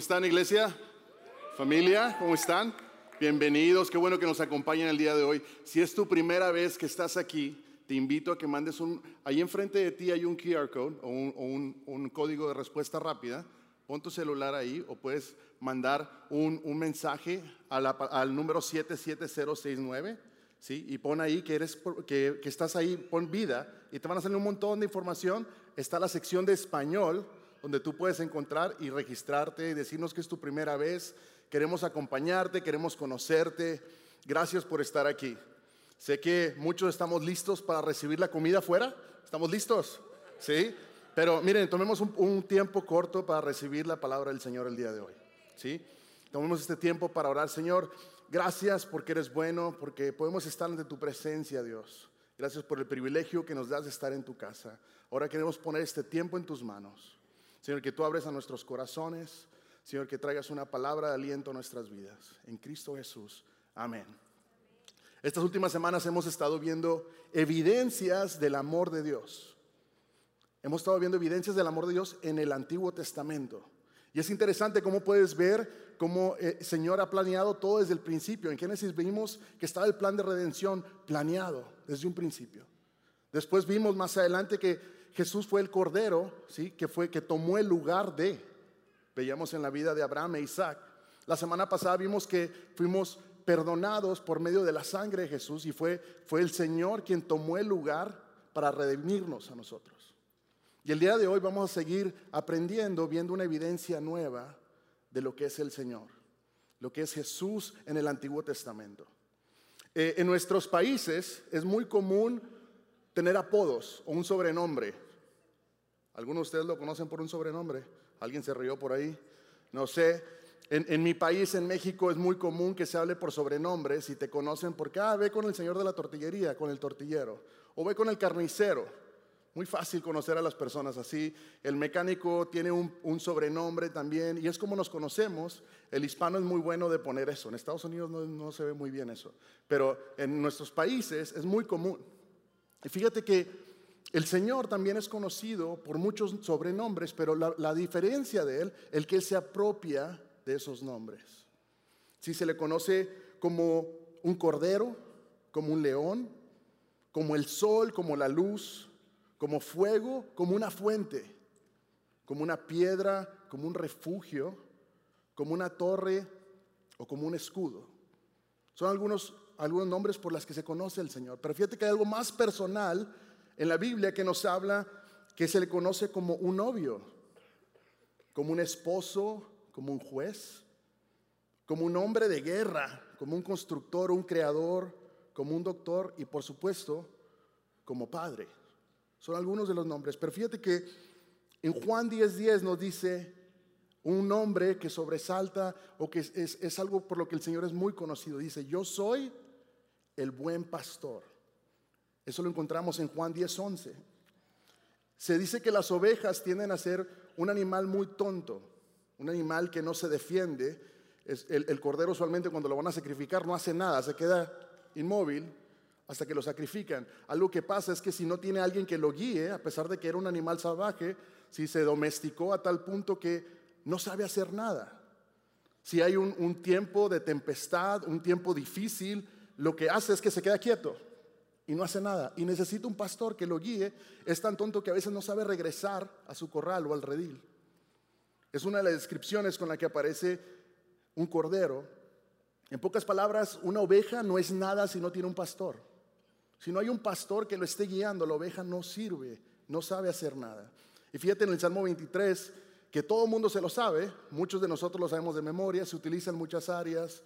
están, iglesia? Familia, ¿cómo están? Bienvenidos, qué bueno que nos acompañan el día de hoy. Si es tu primera vez que estás aquí, te invito a que mandes un... Ahí enfrente de ti hay un QR code o un, código de respuesta rápida. Pon tu celular ahí o puedes mandar un, mensaje al número 77069. ¿Sí? Y pon ahí que, eres, que, que estás ahí, pon vida y te van a salir un montón de información. Está la sección de español donde tú puedes encontrar y registrarte y decirnos que es tu primera vez. Queremos acompañarte, queremos conocerte. Gracias por estar aquí. Sé que muchos estamos listos para recibir la comida afuera. ¿Estamos listos? ¿Sí? Pero miren, tomemos un, tiempo corto para recibir la palabra del Señor el día de hoy. ¿Sí? Tomemos este tiempo para orar. Señor, gracias porque eres bueno, porque podemos estar ante tu presencia, Dios. Gracias por el privilegio que nos das de estar en tu casa. Ahora queremos poner este tiempo en tus manos. Señor, que tú abres a nuestros corazones. Señor, que traigas una palabra de aliento a nuestras vidas. En Cristo Jesús. Amén. Estas últimas semanas hemos estado viendo evidencias del amor de Dios. Hemos estado viendo evidencias del amor de Dios en el Antiguo Testamento. Y es interesante cómo puedes ver cómo el eh, Señor ha planeado todo desde el principio. En Génesis vimos que estaba el plan de redención planeado desde un principio. Después vimos más adelante que Jesús fue el cordero, ¿sí? que fue que tomó el lugar de. Veíamos en la vida de Abraham e Isaac. La semana pasada vimos que fuimos perdonados por medio de la sangre de Jesús y fue, fue el Señor quien tomó el lugar para redimirnos a nosotros. Y el día de hoy vamos a seguir aprendiendo, viendo una evidencia nueva de lo que es el Señor, lo que es Jesús en el Antiguo Testamento. Eh, en nuestros países es muy común tener apodos o un sobrenombre. ¿Algunos de ustedes lo conocen por un sobrenombre? ¿Alguien se rió por ahí? No sé. En, mi país, en México, es muy común que se hable por sobrenombres y te conocen porque, ah, ve con el señor de la tortillería, con el tortillero, o ve con el carnicero. Muy fácil conocer a las personas así. El mecánico tiene un, sobrenombre también y es como nos conocemos. El hispano es muy bueno de poner eso. En Estados Unidos no, no se ve muy bien eso, pero en nuestros países es muy común. Y fíjate que el Señor también es conocido por muchos sobrenombres, pero la, diferencia de Él, el que se apropia de esos nombres. Si se le conoce como un cordero, como un león, como el sol, como la luz, como fuego, como una fuente, como una piedra, como un refugio, como una torre o como un escudo. Son algunos algunos nombres por las que se conoce el Señor. Pero fíjate que hay algo más personal en la Biblia que nos habla que se le conoce como un novio, como un esposo, como un juez, como un hombre de guerra, como un constructor, un creador, como un doctor y por supuesto como padre. Son algunos de los nombres. Pero fíjate que en Juan 10:10 nos dice un nombre que sobresalta o que es, algo por lo que el Señor es muy conocido. Dice, yo soy el buen pastor. Eso lo encontramos en Juan 10:11. Se dice que las ovejas tienden a ser un animal muy tonto, un animal que no se defiende. El, el cordero usualmente cuando lo van a sacrificar no hace nada, se queda inmóvil hasta que lo sacrifican. Algo que pasa es que si no tiene alguien que lo guíe, a pesar de que era un animal salvaje, si se domesticó a tal punto que no sabe hacer nada. Si hay un, un tiempo de tempestad, un tiempo difícil, lo que hace es que se queda quieto y no hace nada. Y necesita un pastor que lo guíe. Es tan tonto que a veces no sabe regresar a su corral o al redil. Es una de las descripciones con la que aparece un cordero. En pocas palabras, una oveja no es nada si no tiene un pastor. Si no hay un pastor que lo esté guiando, la oveja no sirve, no sabe hacer nada. Y fíjate en el Salmo 23, que todo el mundo se lo sabe, muchos de nosotros lo sabemos de memoria, se utiliza en muchas áreas.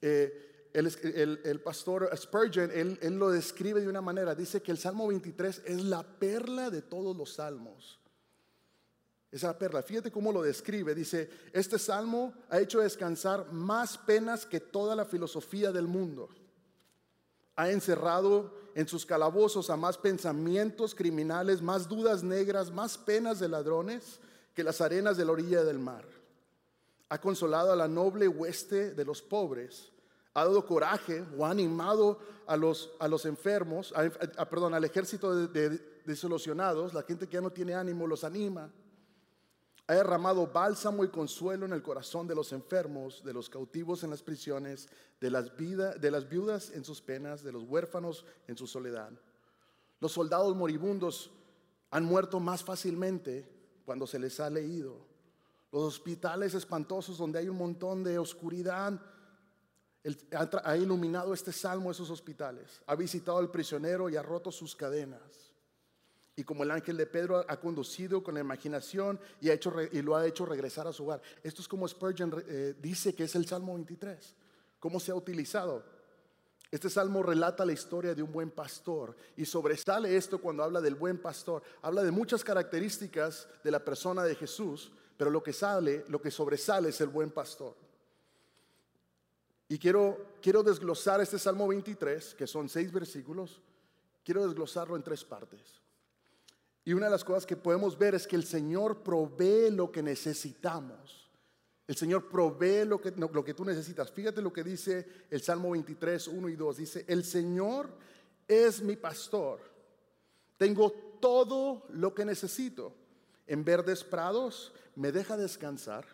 Eh, el, pastor Spurgeon, él, él, lo describe de una manera, dice que el Salmo 23 es la perla de todos los salmos. Esa perla, fíjate cómo lo describe, dice, este salmo ha hecho descansar más penas que toda la filosofía del mundo. Ha encerrado en sus calabozos a más pensamientos criminales, más dudas negras, más penas de ladrones que las arenas de la orilla del mar. Ha consolado a la noble hueste de los pobres ha dado coraje o ha animado a los, a los enfermos, a, perdón, al ejército de, de, la gente que ya no tiene ánimo, los anima. ha derramado bálsamo y consuelo en el corazón de los enfermos, de los cautivos en las prisiones, de las, de las viudas en sus penas, de los huérfanos en su soledad. Los soldados moribundos han muerto más fácilmente cuando se les ha leído. Los hospitales espantosos donde hay un montón de oscuridad, ha iluminado este salmo esos hospitales. Ha visitado al prisionero y ha roto sus cadenas. Y como el ángel de Pedro ha conducido con la imaginación y, ha hecho, y lo ha hecho regresar a su hogar. Esto es como Spurgeon eh, dice que es el Salmo 23. ¿Cómo se ha utilizado? Este salmo relata la historia de un buen pastor y sobresale esto cuando habla del buen pastor. Habla de muchas características de la persona de Jesús, pero lo que sale, lo que sobresale es el buen pastor. Y quiero, quiero desglosar este Salmo 23, que son seis versículos, quiero desglosarlo en tres partes. Y una de las cosas que podemos ver es que el Señor provee lo que necesitamos. El Señor provee lo que, lo que tú necesitas. Fíjate lo que dice el Salmo 23, 1 y 2. Dice, el Señor es mi pastor. Tengo todo lo que necesito. En verdes prados me deja descansar.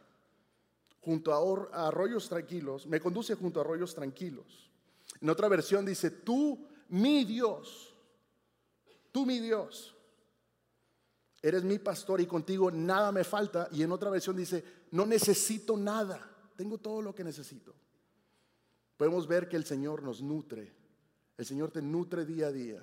Junto a arroyos tranquilos, me conduce junto a arroyos tranquilos. En otra versión dice, tú, mi Dios, tú, mi Dios Eres mi pastor y contigo nada me falta. Y en otra versión dice, no necesito nada, tengo todo lo que necesito. Podemos ver que el Señor nos nutre. El Señor te nutre día a día.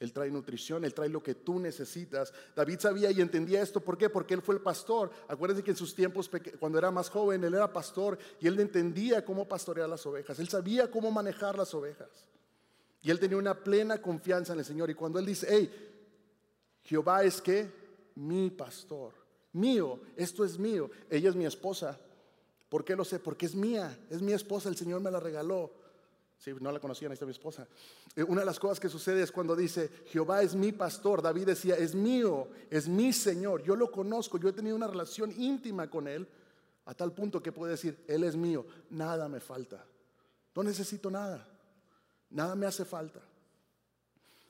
Él trae nutrición, Él trae lo que tú necesitas. David sabía y entendía esto. ¿Por qué? Porque Él fue el pastor. Acuérdense que en sus tiempos, cuando era más joven, Él era pastor y Él entendía cómo pastorear las ovejas. Él sabía cómo manejar las ovejas. Y Él tenía una plena confianza en el Señor. Y cuando Él dice, hey, Jehová es que mi pastor, mío, esto es mío. Ella es mi esposa. ¿Por qué lo sé? Porque es mía, es mi esposa, el Señor me la regaló. Si no la conocían, esta es mi esposa. Eh, una de las cosas que sucede es cuando dice, Jehová es mi pastor. David decía, es mío, es mi Señor. Yo lo conozco, yo he tenido una relación íntima con Él, a tal punto que puede decir, Él es mío, nada me falta. No necesito nada, nada me hace falta.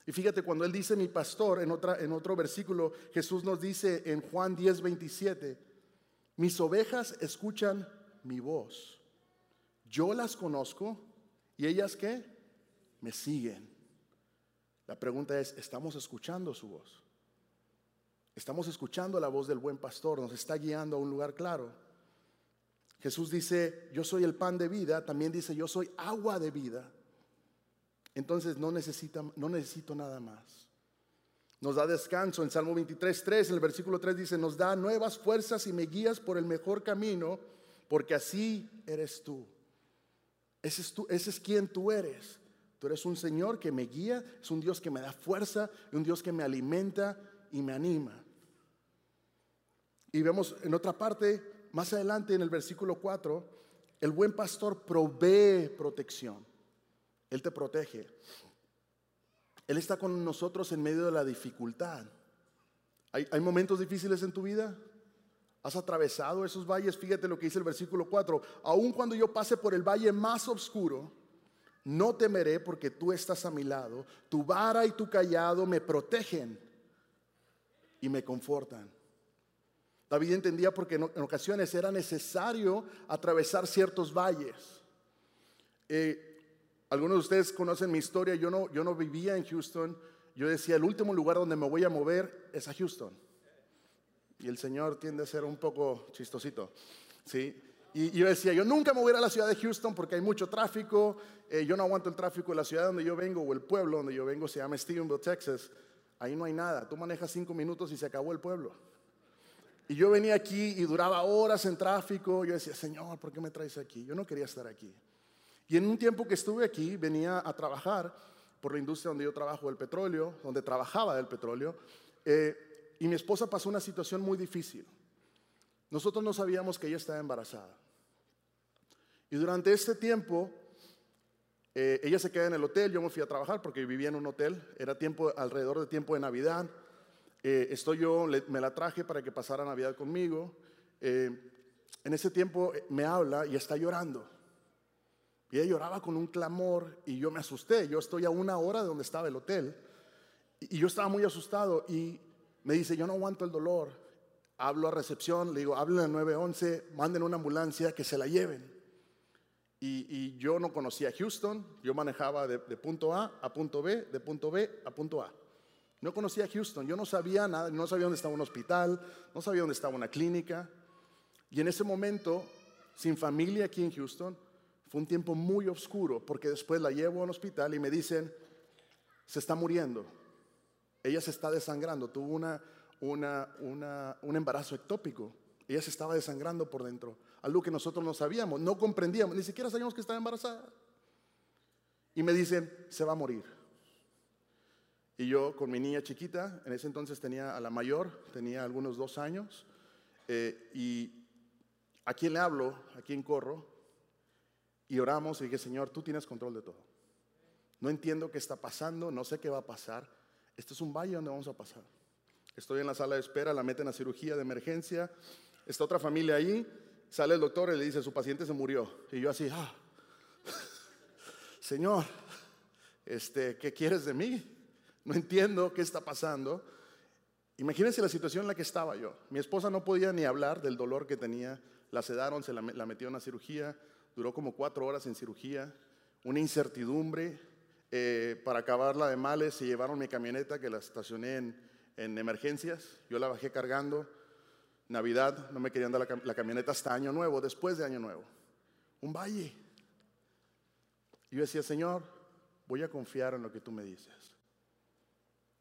Y fíjate, cuando él dice mi pastor, en, otra, en otro versículo, Jesús nos dice en Juan 10, 27, mis ovejas escuchan mi voz. Yo las conozco y ellas qué? Me siguen. La pregunta es, ¿estamos escuchando su voz? Estamos escuchando la voz del buen pastor, nos está guiando a un lugar claro. Jesús dice, yo soy el pan de vida, también dice, yo soy agua de vida. Entonces no, no necesito nada más. Nos da descanso en Salmo 23, 3, en el versículo 3 dice, nos da nuevas fuerzas y me guías por el mejor camino, porque así eres tú. Ese es, quien tú eres. Tú eres un Señor que me guía, es un Dios que me da fuerza, un Dios que me alimenta y me anima. Y vemos en otra parte, más adelante en el versículo 4, el buen pastor provee protección. Él te protege. Él está con nosotros en medio de la dificultad. ¿Hay, momentos difíciles en tu vida? ¿Has atravesado esos valles? Fíjate lo que dice el versículo 4. Aun cuando yo pase por el valle más oscuro, no temeré porque tú estás a mi lado. Tu vara y tu callado me protegen y me confortan. David entendía porque en ocasiones era necesario atravesar ciertos valles. Eh, algunos de ustedes conocen mi historia, yo no, yo no vivía en Houston, yo decía, el último lugar donde me voy a mover es a Houston. Y el Señor tiende a ser un poco chistosito, ¿sí? Y, yo decía, yo nunca me voy a la ciudad de Houston porque hay mucho tráfico, eh, yo no aguanto el tráfico la ciudad donde yo vengo o el pueblo donde yo vengo, se llama Stephenville, Texas, ahí no hay nada, tú manejas cinco minutos y se acabó el pueblo. Y yo venía aquí y duraba horas en tráfico, yo decía, Señor, ¿por qué me traes aquí? Yo no quería estar aquí. Y en un tiempo que estuve aquí, venía a trabajar por la industria donde yo trabajo, el petróleo, donde trabajaba el petróleo, eh, y mi esposa pasó una situación muy difícil. Nosotros no sabíamos que ella estaba embarazada. Y durante este tiempo, eh, ella se queda en el hotel, yo me fui a trabajar porque vivía en un hotel, era tiempo, alrededor de tiempo de Navidad. Eh, estoy yo, me la traje para que pasara Navidad conmigo. en ese tiempo me habla y está llorando. Y ella lloraba con un clamor y yo me asusté. Yo estoy a una hora de donde estaba el hotel y yo estaba muy asustado y me dice, yo no aguanto el dolor. hablo a recepción, le digo, hablen al 911, manden una ambulancia, que se la lleven. Y, yo no conocía Houston, yo manejaba de, punto A a punto B, de punto B a punto A. No conocía Houston, yo no sabía nada, no sabía dónde estaba un hospital, no sabía dónde estaba una clínica. Y en ese momento, sin familia aquí en Houston, fue un tiempo muy oscuro, porque después la llevo a un hospital y me dicen, se está muriendo, ella se está desangrando, tuvo una, un embarazo ectópico, ella se estaba desangrando por dentro algo que nosotros no sabíamos, no comprendíamos, ni siquiera sabíamos que estaba embarazada. Y me dicen, se va a morir. Y yo con mi niña chiquita, en ese entonces tenía a la mayor, tenía algunos dos años, eh, y a quién le hablo, a quién corro, y oramos y dije, Señor, tú tienes control de todo. No entiendo qué está pasando, no sé qué va a pasar. Este es un valle donde vamos a pasar. Estoy en la sala de espera, la meten a cirugía de emergencia, está otra familia ahí, Sale el doctor y le dice, su paciente se murió. Y yo así, ah, Señor, este, ¿qué quieres de mí? No entiendo qué está pasando. Imagínense la situación en la que estaba yo. Mi esposa no podía ni hablar del dolor que tenía. La sedaron, se la, la metieron a cirugía. Duró como cuatro horas en cirugía. Una incertidumbre. Eh, para acabarla de males, se llevaron mi camioneta que la estacioné en, en emergencias. Yo la bajé cargando Navidad, no me querían dar la, camioneta hasta Año Nuevo, después de Año Nuevo. Un valle. Y yo decía, Señor, voy a confiar en lo que tú me dices.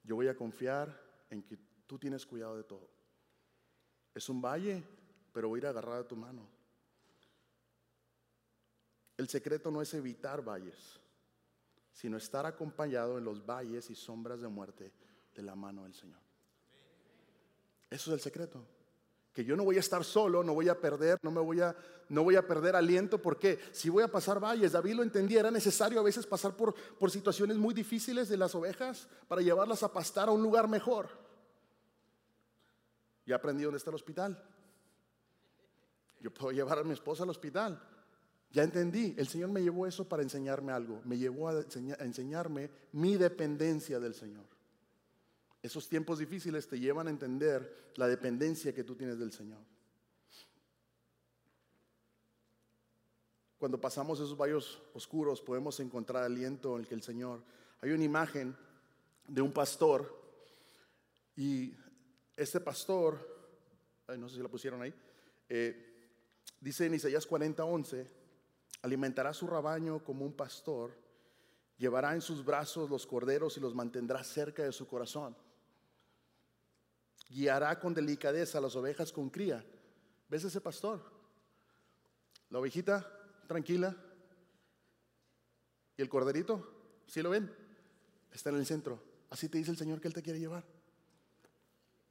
Yo voy a confiar en que tú tienes cuidado de todo. Es un valle, pero voy a ir a agarrar a tu mano. El secreto no es evitar valles, sino estar acompañado en los valles y sombras de muerte de la mano del Señor. Eso es el secreto que yo no voy a estar solo, no voy a perder, no me voy a, no voy a perder aliento, porque si voy a pasar valles, David lo entendía, era necesario a veces pasar por, por situaciones muy difíciles de las ovejas para llevarlas a pastar a un lugar mejor. Ya aprendí dónde está el hospital. Yo puedo llevar a mi esposa al hospital. Ya entendí, el Señor me llevó eso para enseñarme algo, me llevó a enseñarme mi dependencia del Señor. Esos tiempos difíciles te llevan a entender la dependencia que tú tienes del Señor. Cuando pasamos esos valles oscuros podemos encontrar aliento en el que el Señor. Hay una imagen de un pastor y este pastor, no sé si la pusieron ahí, eh, dice en Isaías 40:11, alimentará su rebaño como un pastor, llevará en sus brazos los corderos y los mantendrá cerca de su corazón guiará con delicadeza las ovejas con cría. ¿Ves ese pastor? La ovejita tranquila. ¿Y el corderito? ¿Sí lo ven? Está en el centro. Así te dice el Señor que Él te quiere llevar.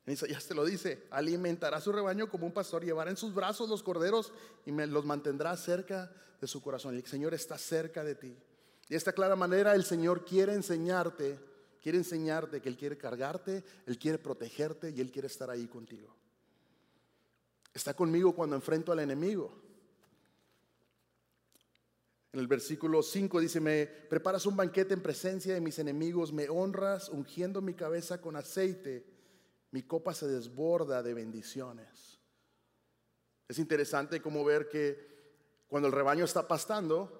Ya te lo dice, alimentará su rebaño como un pastor, llevará en sus brazos los corderos y los mantendrá cerca de su corazón. El Señor está cerca de ti. Y de esta clara manera el Señor quiere enseñarte Quiere enseñarte que Él quiere cargarte, Él quiere protegerte y Él quiere estar ahí contigo. Está conmigo cuando enfrento al enemigo. En el versículo 5 dice, me preparas un banquete en presencia de mis enemigos, me honras ungiendo mi cabeza con aceite, mi copa se desborda de bendiciones. Es interesante como ver que cuando el rebaño está pastando,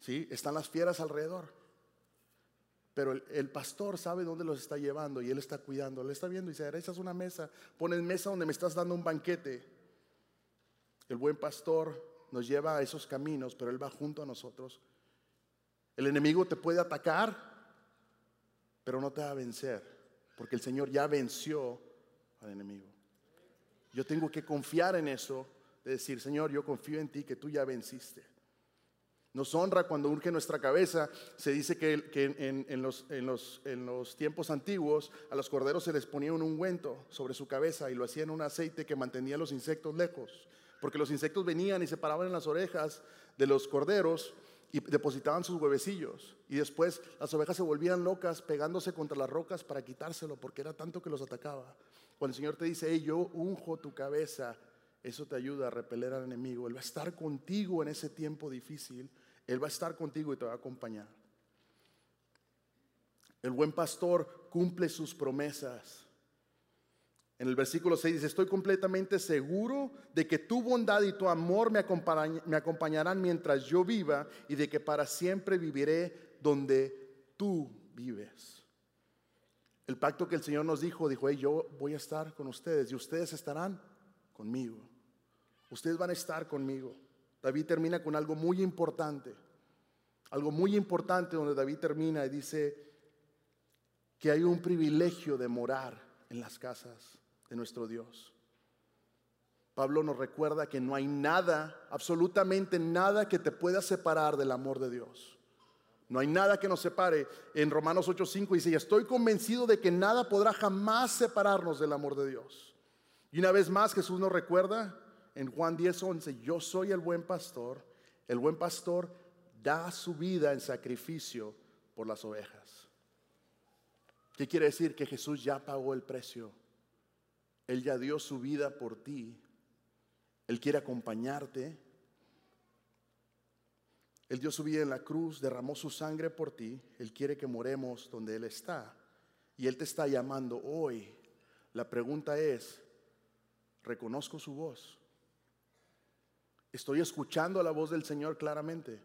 ¿sí? están las fieras alrededor. Pero el, pastor sabe dónde los está llevando y él está cuidando. Él está viendo y dice, es una mesa. Pones mesa donde me estás dando un banquete. El buen pastor nos lleva a esos caminos, pero él va junto a nosotros. El enemigo te puede atacar, pero no te va a vencer, porque el Señor ya venció al enemigo. Yo tengo que confiar en eso, de decir, Señor, yo confío en ti, que tú ya venciste. Nos honra cuando urge nuestra cabeza. Se dice que, en, los, tiempos antiguos a los corderos se les ponía un ungüento sobre su cabeza y lo hacían un aceite que mantenía los insectos lejos. Porque los insectos venían y se paraban en las orejas de los corderos y depositaban sus huevecillos. Y después las ovejas se volvían locas pegándose contra las rocas para quitárselo porque era tanto que los atacaba. Cuando el Señor te dice, hey, yo unjo tu cabeza, eso te ayuda a repeler al enemigo. Él va a estar contigo en ese tiempo difícil él va a estar contigo y te va a acompañar. El buen pastor cumple sus promesas. En el versículo 6 dice, estoy completamente seguro de que tu bondad y tu amor me, acompañarán mientras yo viva y de que para siempre viviré donde tú vives. El pacto que el Señor nos dijo, dijo, yo voy a estar con ustedes y ustedes estarán conmigo. Ustedes van a estar conmigo. David termina con algo muy importante, algo muy importante donde David termina y dice que hay un privilegio de morar en las casas nuestro Dios. Pablo nos recuerda que no hay nada, absolutamente nada que te pueda separar del amor de Dios. No hay nada que nos separe. En Romanos 8:5 dice, estoy convencido de que nada podrá jamás separarnos del amor de Dios. Y una vez más Jesús nos recuerda en Juan 10:11, yo soy el buen pastor. El buen pastor da su vida en sacrificio por las ovejas. ¿Qué quiere decir? Que Jesús ya pagó el precio él ya dio su vida por ti. Él quiere acompañarte. Él dio su vida en la cruz, derramó su sangre por ti. Él quiere que moremos donde Él está. Y Él te está llamando hoy. La pregunta es, ¿reconozco su voz? ¿Estoy escuchando la voz del Señor claramente?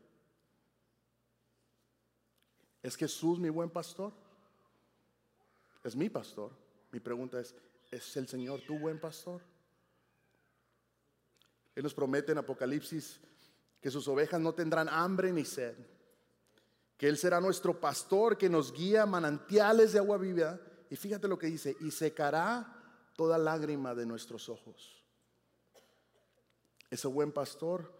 ¿Es Jesús mi buen pastor? Es mi pastor. Mi pregunta es, ¿Es el Señor tu buen pastor? Él nos promete en Apocalipsis que sus ovejas no tendrán hambre ni sed, que Él será nuestro pastor que nos guía manantiales de agua viva. Y fíjate lo que dice, y secará toda lágrima de nuestros ojos. Ese buen pastor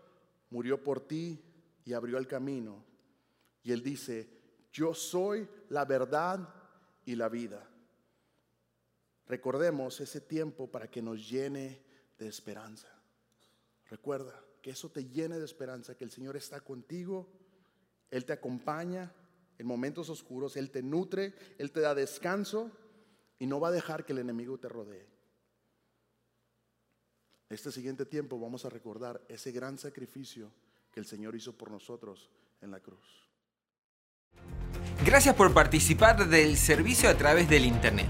murió por ti y abrió el camino. Y Él dice, yo soy la verdad y la vida. Recordemos ese tiempo para que nos llene de esperanza. Recuerda que eso te llene de esperanza, que el Señor está contigo, Él te acompaña en momentos oscuros, Él te nutre, Él te da descanso y no va a dejar que el enemigo te rodee. Este siguiente tiempo vamos a recordar ese gran sacrificio que el Señor hizo por nosotros en la cruz. Gracias por participar del servicio a través del Internet.